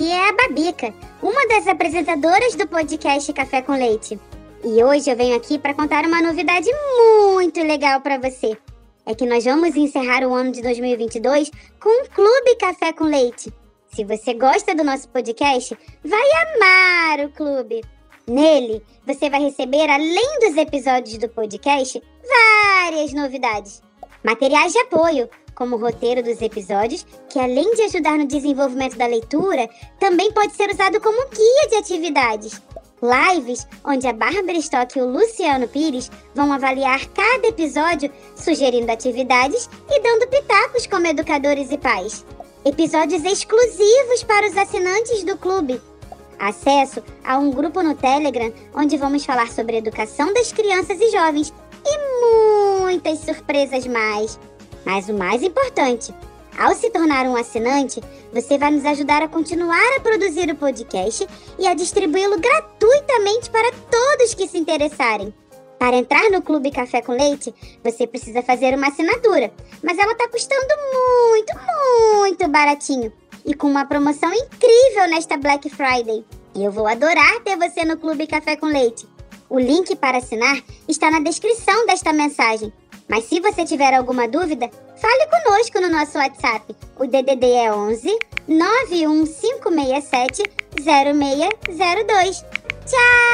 Bica, uma das apresentadoras do podcast Café com Leite. E hoje eu venho aqui para contar uma novidade muito legal para você. É que nós vamos encerrar o ano de 2022 com um Clube Café com Leite. Se você gosta do nosso podcast, vai amar o clube. Nele, você vai receber, além dos episódios do podcast, várias novidades. Materiais de apoio, como roteiro dos episódios, que além de ajudar no desenvolvimento da leitura, também pode ser usado como guia de atividades. Lives, onde a Bárbara Stock e o Luciano Pires vão avaliar cada episódio, sugerindo atividades e dando pitacos como educadores e pais. Episódios exclusivos para os assinantes do clube. Acesso a um grupo no Telegram, onde vamos falar sobre educação das crianças e jovens. E muitas surpresas mais. Mas o mais importante, ao se tornar um assinante, você vai nos ajudar a continuar a produzir o podcast e a distribuí-lo gratuitamente para todos que se interessarem. Para entrar no Clube Café com Leite, você precisa fazer uma assinatura, mas ela está custando muito, muito baratinho e com uma promoção incrível nesta Black Friday. Eu vou adorar ter você no Clube Café com Leite. O link para assinar está na descrição desta mensagem. Mas se você tiver alguma dúvida, fale conosco no nosso WhatsApp. O DDD é 11 91567 0602. Tchau!